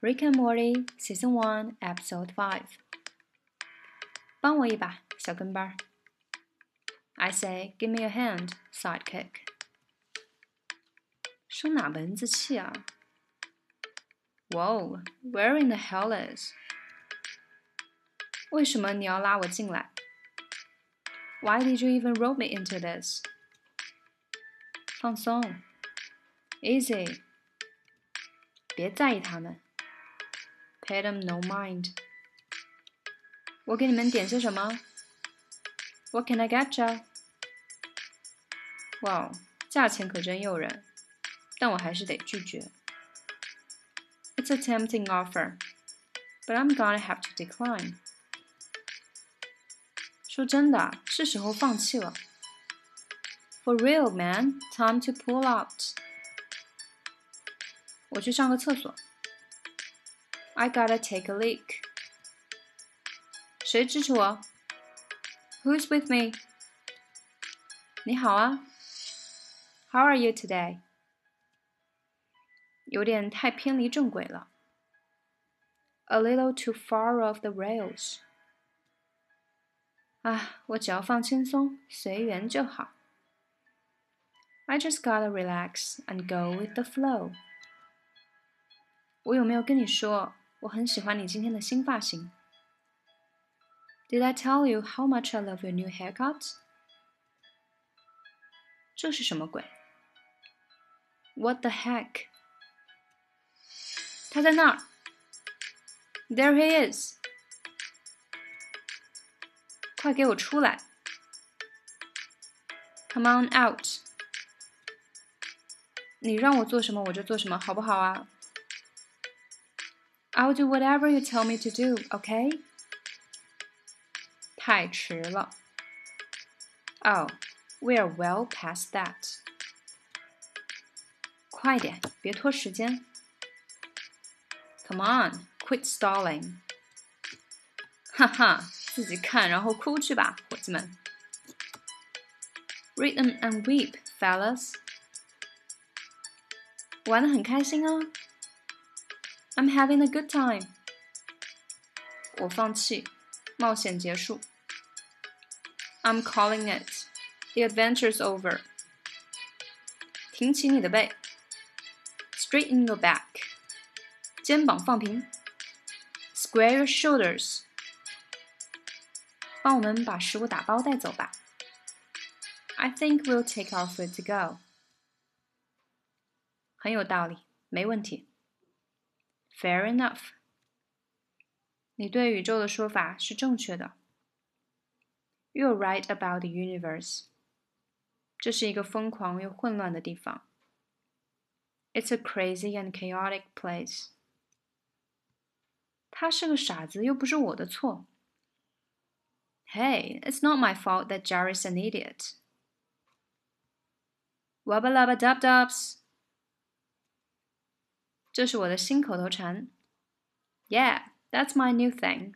Rick and Morty Season One Episode Five。帮我一把，小跟班。I say, give me a hand, sidekick。生哪蚊子气啊？Whoa, where in the hell is？为什么你要拉我进来？Why did you even roll me into this？放松，easy，别在意他们 ，pay them no mind。我给你们点些什么？What can I get you？哇，价钱可真诱人，但我还是得拒绝。It's a tempting offer, but I'm gonna have to decline. 说真的，是时候放弃了。For real, man, time to pull out. 我去上个厕所。 I gotta take a leak. 谁支持我？Who's with me? 你好啊。How are you today? 有点太偏离正轨了。A little too far off the rails. 啊，我只要放轻松，随缘就好。I just gotta relax and go with the flow. 我有没有跟你说 我很喜欢你今天的新发型？Did I tell you how much I love your new haircut? 这是什么鬼？What the heck？他在那儿。There he is！快给我出来！Come on out！你让我做什么我就做什么，好不好啊 ？I'll do whatever you tell me to do, OK？太迟了。Oh, we are well past that. 快点，别拖时间。Come on, quit stalling. 哈哈，自己看然后哭去吧，伙计们。Rhythm and weep, fellas. 玩的很开心啊。 I'm having a good time。我放弃，冒险结束。I'm calling it. The adventure's over. 挺起你的背。Straighten your back. 肩膀放平。Square your shoulders. 帮我们把食物打包带走吧。I think we'll take our food to go. 很有道理，没问题。 Fair enough。你对宇宙的说法是正确的。You're right about the universe。这是一个疯狂又混乱的地方。It's a crazy and chaotic place。他是个傻子，又不是我的错。Hey, it's not my fault that Jerry's an idiot. Wubba lubba dub dubs. 这是我的新口头禅。Yeah, that's my new thing.